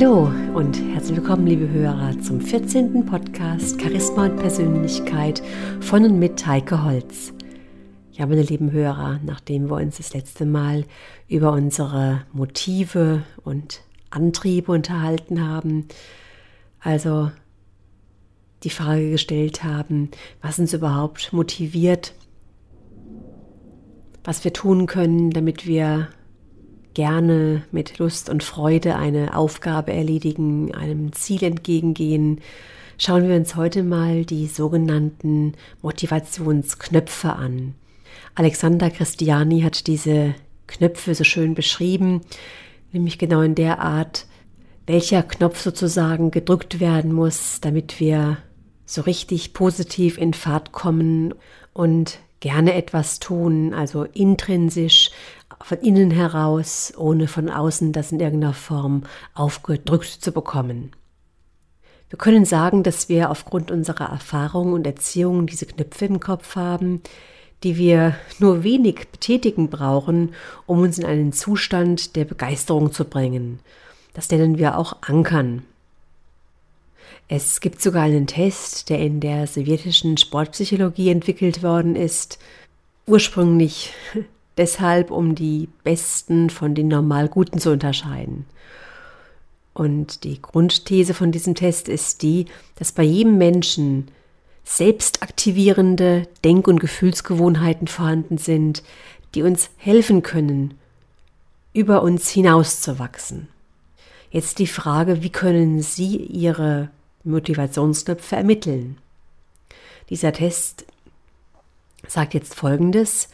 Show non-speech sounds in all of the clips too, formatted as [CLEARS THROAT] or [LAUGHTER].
Hallo und herzlich willkommen, liebe Hörer, zum 14. Podcast Charisma und Persönlichkeit von und mit Heike Holz. Ja, meine lieben Hörer, nachdem wir uns das letzte Mal über unsere Motive und Antriebe unterhalten haben, also die Frage gestellt haben, was uns überhaupt motiviert, was wir tun können, damit wir gerne mit Lust und Freude eine Aufgabe erledigen, einem Ziel entgegengehen, schauen wir uns heute mal die sogenannten Motivationsknöpfe an. Alexander Christiani hat diese Knöpfe so schön beschrieben, nämlich genau in der Art, welcher Knopf sozusagen gedrückt werden muss, damit wir so richtig positiv in Fahrt kommen und gerne etwas tun, also intrinsisch von innen heraus, ohne von außen das in irgendeiner Form aufgedrückt zu bekommen. Wir können sagen, dass wir aufgrund unserer Erfahrung und Erziehung diese Knöpfe im Kopf haben, die wir nur wenig betätigen brauchen, um uns in einen Zustand der Begeisterung zu bringen. Das nennen wir auch Ankern. Es gibt sogar einen Test, der in der sowjetischen Sportpsychologie entwickelt worden ist, ursprünglich [LAUGHS] deshalb, um die Besten von den normal Guten zu unterscheiden. Und die Grundthese von diesem Test ist die, dass bei jedem Menschen selbstaktivierende Denk- und Gefühlsgewohnheiten vorhanden sind, die uns helfen können, über uns hinauszuwachsen. Jetzt die Frage, wie können Sie Ihre Motivationsknöpfe ermitteln? Dieser Test sagt jetzt Folgendes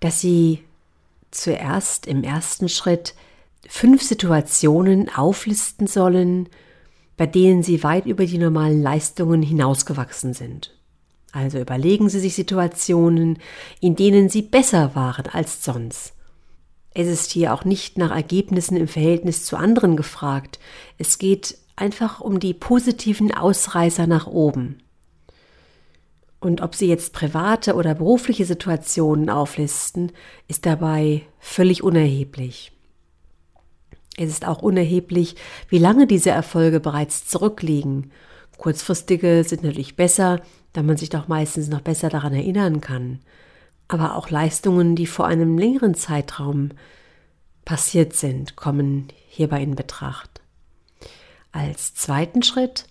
dass sie zuerst im ersten Schritt fünf Situationen auflisten sollen, bei denen sie weit über die normalen Leistungen hinausgewachsen sind. Also überlegen Sie sich Situationen, in denen Sie besser waren als sonst. Es ist hier auch nicht nach Ergebnissen im Verhältnis zu anderen gefragt. Es geht einfach um die positiven Ausreißer nach oben. Und ob Sie jetzt private oder berufliche Situationen auflisten, ist dabei völlig unerheblich. Es ist auch unerheblich, wie lange diese Erfolge bereits zurückliegen. Kurzfristige sind natürlich besser, da man sich doch meistens noch besser daran erinnern kann. Aber auch Leistungen, die vor einem längeren Zeitraum passiert sind, kommen hierbei in Betracht. Als zweiten Schritt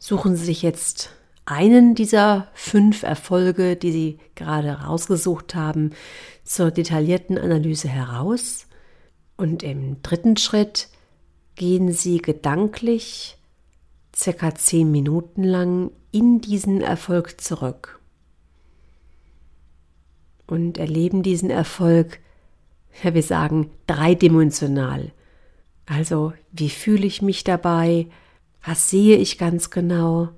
suchen Sie sich jetzt einen dieser fünf Erfolge, die Sie gerade rausgesucht haben, zur detaillierten Analyse heraus. Und im dritten Schritt gehen Sie gedanklich circa zehn Minuten lang in diesen Erfolg zurück und erleben diesen Erfolg, ja, wir sagen, dreidimensional. Also, wie fühle ich mich dabei? Was sehe ich ganz genau?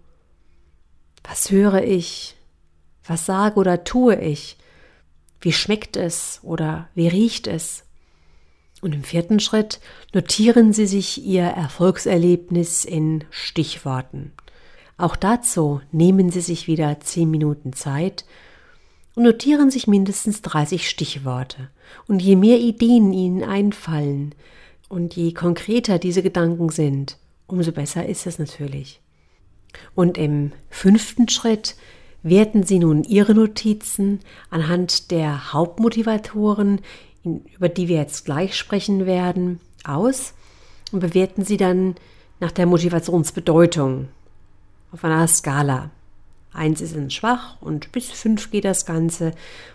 Was höre ich? Was sage oder tue ich? Wie schmeckt es oder wie riecht es? Und im vierten Schritt notieren Sie sich Ihr Erfolgserlebnis in Stichworten. Auch dazu nehmen Sie sich wieder zehn Minuten Zeit und notieren sich mindestens 30 Stichworte. Und je mehr Ideen Ihnen einfallen und je konkreter diese Gedanken sind, umso besser ist es natürlich. Und im fünften Schritt werten Sie nun Ihre Notizen anhand der Hauptmotivatoren, über die wir jetzt gleich sprechen werden, aus und bewerten Sie dann nach der Motivationsbedeutung auf einer Skala. Eins ist dann schwach und bis fünf geht das Ganze,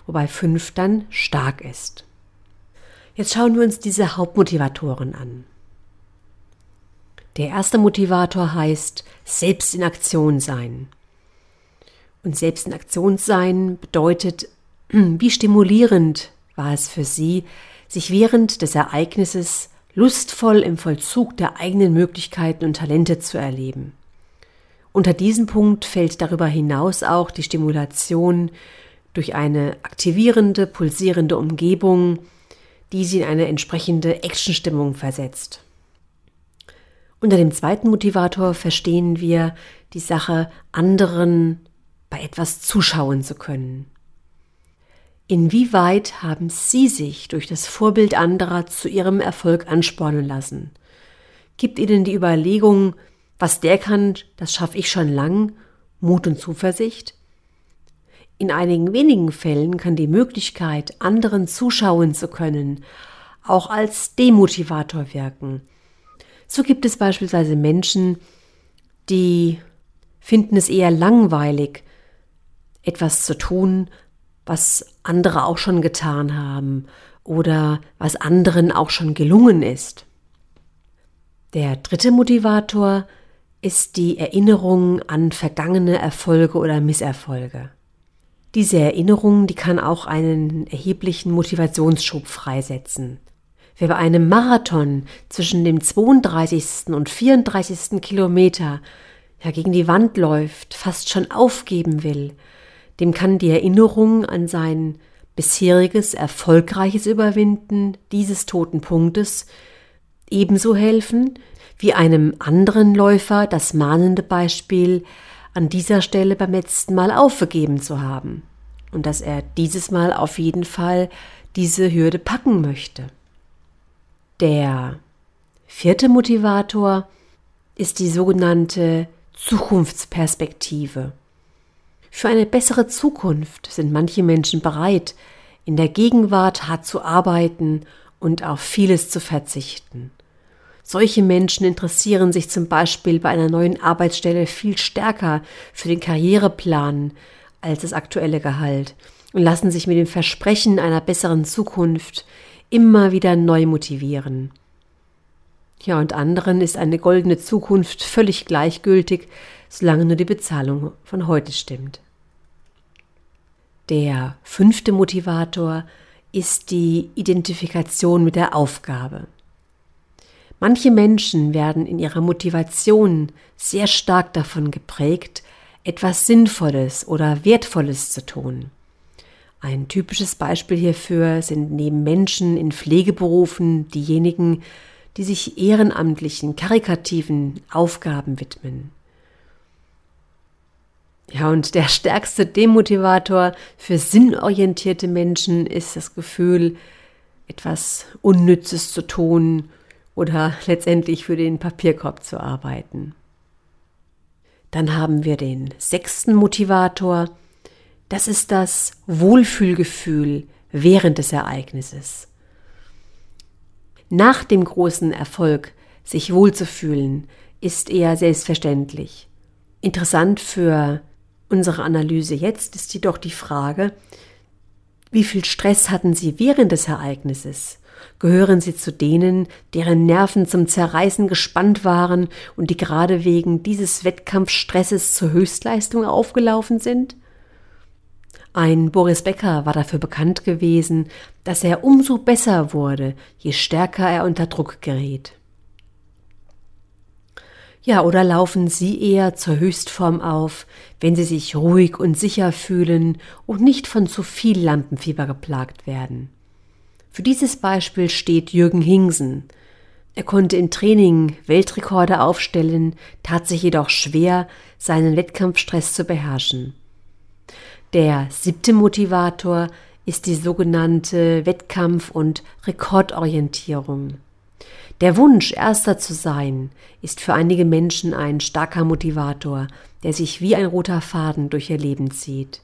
wobei fünf dann stark ist. Jetzt schauen wir uns diese Hauptmotivatoren an. Der erste Motivator heißt selbst in Aktion sein. Und selbst in Aktion sein bedeutet, [CLEARS THROAT] wie stimulierend war es für sie, sich während des Ereignisses lustvoll im Vollzug der eigenen Möglichkeiten und Talente zu erleben. Unter diesen Punkt fällt darüber hinaus auch die Stimulation durch eine aktivierende, pulsierende Umgebung, die sie in eine entsprechende Actionstimmung versetzt. Unter dem zweiten Motivator verstehen wir die Sache, anderen bei etwas zuschauen zu können. Inwieweit haben Sie sich durch das Vorbild anderer zu Ihrem Erfolg anspornen lassen? gibt ihnen die Überlegung, was der kann, das schaffe ich schon lang, Mut und Zuversicht. In einigen wenigen Fällen kann die Möglichkeit, anderen zuschauen zu können, auch als Demotivator wirken. So gibt es beispielsweise Menschen, die finden es eher langweilig, etwas zu tun, was andere auch schon getan haben oder was anderen auch schon gelungen ist. Der dritte Motivator ist die Erinnerung an vergangene Erfolge oder Misserfolge. Diese Erinnerung, die kann auch einen erheblichen Motivationsschub freisetzen. Wer bei einem Marathon zwischen dem 32. und 34. Kilometer ja gegen die Wand läuft, fast schon aufgeben will, dem kann die Erinnerung an sein bisheriges erfolgreiches Überwinden dieses toten Punktes ebenso helfen wie einem anderen Läufer das mahnende Beispiel, an dieser Stelle beim letzten Mal aufgegeben zu haben und dass er dieses Mal auf jeden Fall diese Hürde packen möchte. Der vierte Motivator ist die sogenannte Zukunftsperspektive. Für eine bessere Zukunft sind manche Menschen bereit, in der Gegenwart hart zu arbeiten und auf vieles zu verzichten. Solche Menschen interessieren sich zum Beispiel bei einer neuen Arbeitsstelle viel stärker für den Karriereplan als das aktuelle Gehalt und lassen sich mit dem Versprechen einer besseren Zukunft immer wieder neu motivieren. Ja, und anderen ist eine goldene Zukunft völlig gleichgültig, solange nur die Bezahlung von heute stimmt. Der fünfte Motivator ist die Identifikation mit der Aufgabe. Manche Menschen werden in ihrer Motivation sehr stark davon geprägt, etwas Sinnvolles oder Wertvolles zu tun. Ein typisches Beispiel hierfür sind neben Menschen in Pflegeberufen diejenigen, die sich ehrenamtlichen, karikativen Aufgaben widmen. Ja, und der stärkste Demotivator für sinnorientierte Menschen ist das Gefühl, etwas Unnützes zu tun oder letztendlich für den Papierkorb zu arbeiten. Dann haben wir den sechsten Motivator. Das ist das Wohlfühlgefühl während des Ereignisses. Nach dem großen Erfolg sich wohlzufühlen, ist eher selbstverständlich. Interessant für Unsere Analyse jetzt ist jedoch die Frage, wie viel Stress hatten Sie während des Ereignisses? Gehören Sie zu denen, deren Nerven zum Zerreißen gespannt waren und die gerade wegen dieses Wettkampfstresses zur Höchstleistung aufgelaufen sind? Ein Boris Becker war dafür bekannt gewesen, dass er umso besser wurde, je stärker er unter Druck gerät. Ja, oder laufen Sie eher zur Höchstform auf, wenn Sie sich ruhig und sicher fühlen und nicht von zu viel Lampenfieber geplagt werden? Für dieses Beispiel steht Jürgen Hingsen. Er konnte im Training Weltrekorde aufstellen, tat sich jedoch schwer, seinen Wettkampfstress zu beherrschen. Der siebte Motivator ist die sogenannte Wettkampf- und Rekordorientierung. Der Wunsch, Erster zu sein, ist für einige Menschen ein starker Motivator, der sich wie ein roter Faden durch ihr Leben zieht.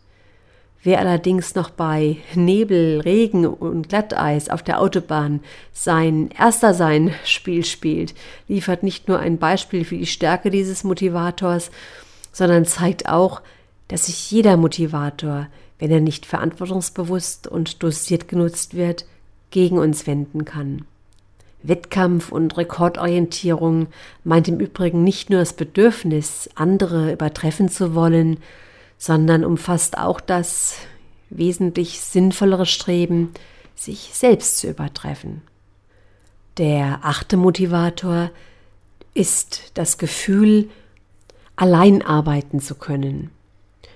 Wer allerdings noch bei Nebel, Regen und Glatteis auf der Autobahn sein Erster sein Spiel spielt, liefert nicht nur ein Beispiel für die Stärke dieses Motivators, sondern zeigt auch, dass sich jeder Motivator, wenn er nicht verantwortungsbewusst und dosiert genutzt wird, gegen uns wenden kann. Wettkampf und Rekordorientierung meint im Übrigen nicht nur das Bedürfnis, andere übertreffen zu wollen, sondern umfasst auch das wesentlich sinnvollere Streben, sich selbst zu übertreffen. Der achte Motivator ist das Gefühl, allein arbeiten zu können.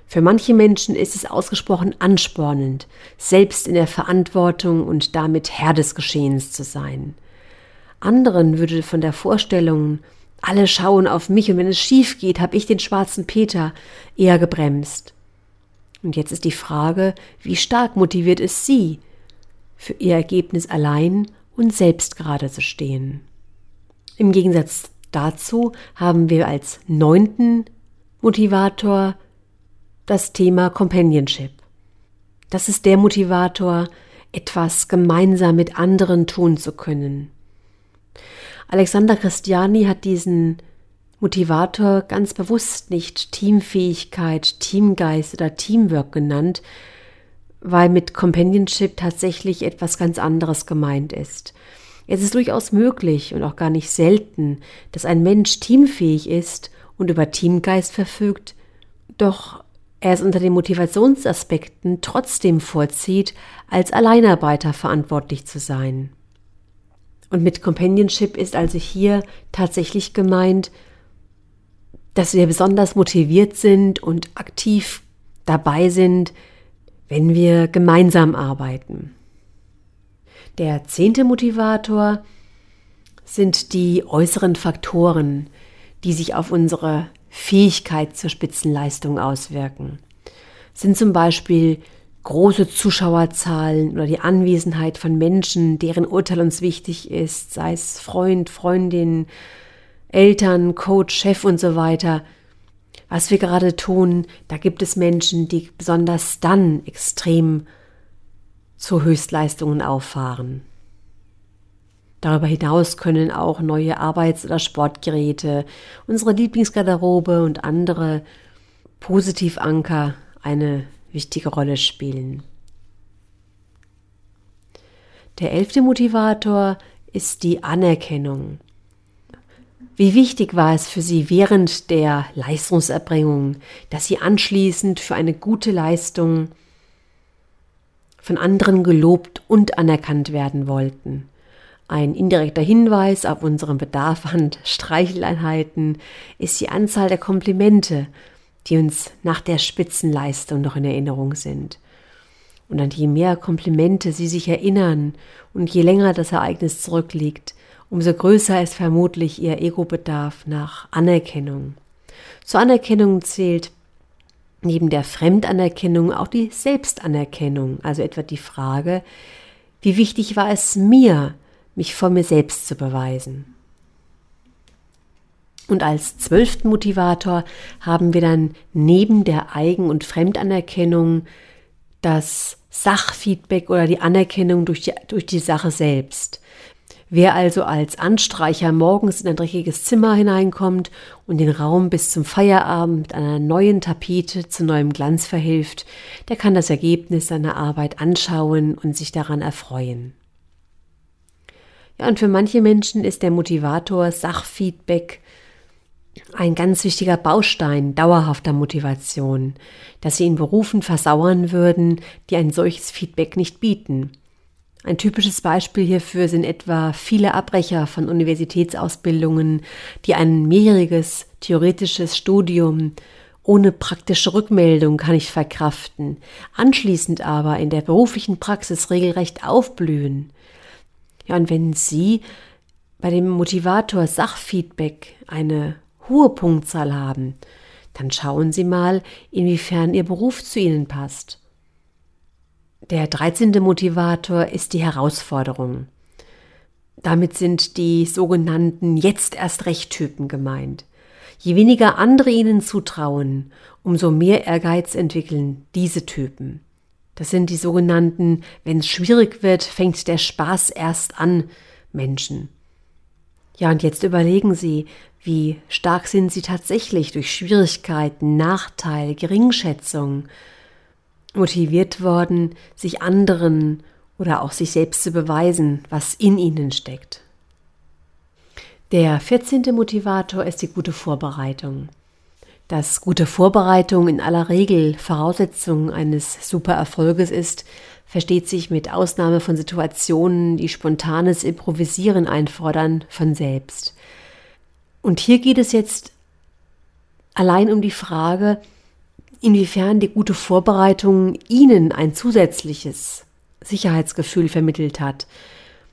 Für manche Menschen ist es ausgesprochen anspornend, selbst in der Verantwortung und damit Herr des Geschehens zu sein. Anderen würde von der Vorstellung, alle schauen auf mich und wenn es schief geht, habe ich den schwarzen Peter eher gebremst. Und jetzt ist die Frage, wie stark motiviert es Sie, für Ihr Ergebnis allein und selbst gerade zu stehen. Im Gegensatz dazu haben wir als neunten Motivator das Thema Companionship. Das ist der Motivator, etwas gemeinsam mit anderen tun zu können. Alexander Christiani hat diesen Motivator ganz bewusst nicht Teamfähigkeit, Teamgeist oder Teamwork genannt, weil mit Companionship tatsächlich etwas ganz anderes gemeint ist. Es ist durchaus möglich und auch gar nicht selten, dass ein Mensch teamfähig ist und über Teamgeist verfügt, doch er es unter den Motivationsaspekten trotzdem vorzieht, als Alleinarbeiter verantwortlich zu sein. Und mit Companionship ist also hier tatsächlich gemeint, dass wir besonders motiviert sind und aktiv dabei sind, wenn wir gemeinsam arbeiten. Der zehnte Motivator sind die äußeren Faktoren, die sich auf unsere Fähigkeit zur Spitzenleistung auswirken. Sind zum Beispiel große Zuschauerzahlen oder die Anwesenheit von Menschen, deren Urteil uns wichtig ist, sei es Freund, Freundin, Eltern, Coach, Chef und so weiter. Was wir gerade tun, da gibt es Menschen, die besonders dann extrem zu Höchstleistungen auffahren. Darüber hinaus können auch neue Arbeits- oder Sportgeräte, unsere Lieblingsgarderobe und andere Positivanker eine wichtige Rolle spielen. Der elfte Motivator ist die Anerkennung. Wie wichtig war es für Sie während der Leistungserbringung, dass Sie anschließend für eine gute Leistung von anderen gelobt und anerkannt werden wollten? Ein indirekter Hinweis auf unseren Bedarf an Streicheleinheiten ist die Anzahl der Komplimente, die uns nach der Spitzenleistung noch in Erinnerung sind. Und an je mehr Komplimente Sie sich erinnern und je länger das Ereignis zurückliegt, umso größer ist vermutlich Ihr Ego-Bedarf nach Anerkennung. Zur Anerkennung zählt neben der Fremdanerkennung auch die Selbstanerkennung, also etwa die Frage, wie wichtig war es mir, mich vor mir selbst zu beweisen. Und als zwölften Motivator haben wir dann neben der Eigen- und Fremdanerkennung das Sachfeedback oder die Anerkennung durch die, durch die Sache selbst. Wer also als Anstreicher morgens in ein dreckiges Zimmer hineinkommt und den Raum bis zum Feierabend mit einer neuen Tapete zu neuem Glanz verhilft, der kann das Ergebnis seiner Arbeit anschauen und sich daran erfreuen. Ja, und für manche Menschen ist der Motivator Sachfeedback ein ganz wichtiger Baustein dauerhafter Motivation, dass sie in Berufen versauern würden, die ein solches Feedback nicht bieten. Ein typisches Beispiel hierfür sind etwa viele Abbrecher von Universitätsausbildungen, die ein mehrjähriges theoretisches Studium ohne praktische Rückmeldung kann ich verkraften, anschließend aber in der beruflichen Praxis regelrecht aufblühen. Ja, und wenn Sie bei dem Motivator Sachfeedback eine hohe Punktzahl haben, dann schauen Sie mal, inwiefern Ihr Beruf zu Ihnen passt. Der 13. Motivator ist die Herausforderung. Damit sind die sogenannten Jetzt erst recht Typen gemeint. Je weniger andere ihnen zutrauen, umso mehr Ehrgeiz entwickeln diese Typen. Das sind die sogenannten, wenn es schwierig wird, fängt der Spaß erst an Menschen. Ja, und jetzt überlegen Sie, wie stark sind Sie tatsächlich durch Schwierigkeiten, Nachteil, Geringschätzung motiviert worden, sich anderen oder auch sich selbst zu beweisen, was in ihnen steckt. Der 14. Motivator ist die gute Vorbereitung dass gute Vorbereitung in aller Regel Voraussetzung eines super Erfolges ist, versteht sich mit Ausnahme von Situationen, die spontanes Improvisieren einfordern, von selbst. Und hier geht es jetzt allein um die Frage, inwiefern die gute Vorbereitung Ihnen ein zusätzliches Sicherheitsgefühl vermittelt hat,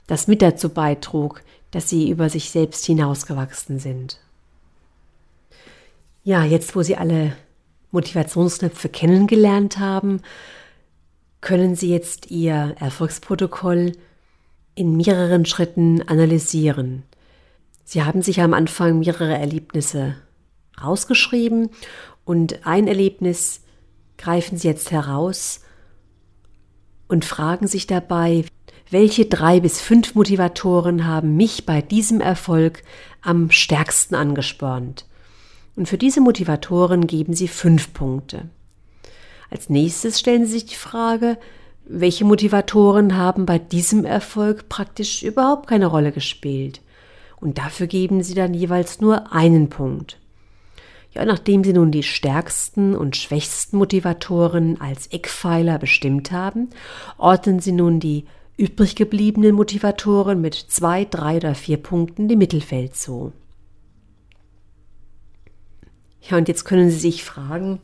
das mit dazu beitrug, dass Sie über sich selbst hinausgewachsen sind. Ja, jetzt wo Sie alle Motivationsknöpfe kennengelernt haben, können Sie jetzt Ihr Erfolgsprotokoll in mehreren Schritten analysieren. Sie haben sich am Anfang mehrere Erlebnisse rausgeschrieben und ein Erlebnis greifen Sie jetzt heraus und fragen sich dabei, welche drei bis fünf Motivatoren haben mich bei diesem Erfolg am stärksten angespornt. Und für diese Motivatoren geben Sie fünf Punkte. Als nächstes stellen Sie sich die Frage, welche Motivatoren haben bei diesem Erfolg praktisch überhaupt keine Rolle gespielt. Und dafür geben Sie dann jeweils nur einen Punkt. Ja, nachdem Sie nun die stärksten und schwächsten Motivatoren als Eckpfeiler bestimmt haben, ordnen Sie nun die übrig gebliebenen Motivatoren mit zwei, drei oder vier Punkten dem Mittelfeld zu. Ja, und jetzt können Sie sich fragen,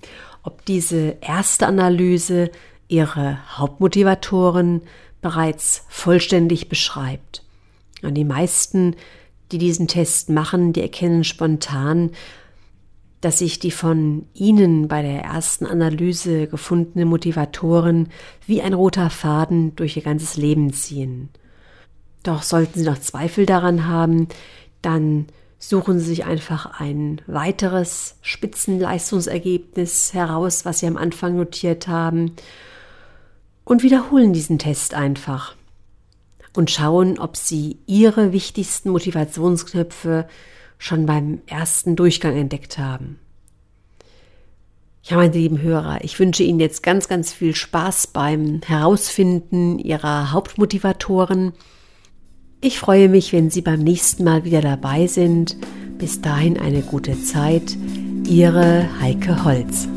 ob diese erste Analyse Ihre Hauptmotivatoren bereits vollständig beschreibt. Und die meisten, die diesen Test machen, die erkennen spontan, dass sich die von Ihnen bei der ersten Analyse gefundenen Motivatoren wie ein roter Faden durch Ihr ganzes Leben ziehen. Doch sollten Sie noch Zweifel daran haben, dann suchen Sie sich einfach ein weiteres Spitzenleistungsergebnis heraus, was Sie am Anfang notiert haben, und wiederholen diesen Test einfach und schauen, ob Sie Ihre wichtigsten Motivationsknöpfe schon beim ersten Durchgang entdeckt haben. Ja, meine lieben Hörer, ich wünsche Ihnen jetzt ganz, ganz viel Spaß beim Herausfinden Ihrer Hauptmotivatoren. Ich freue mich, wenn Sie beim nächsten Mal wieder dabei sind. Bis dahin eine gute Zeit. Ihre Heike Holz.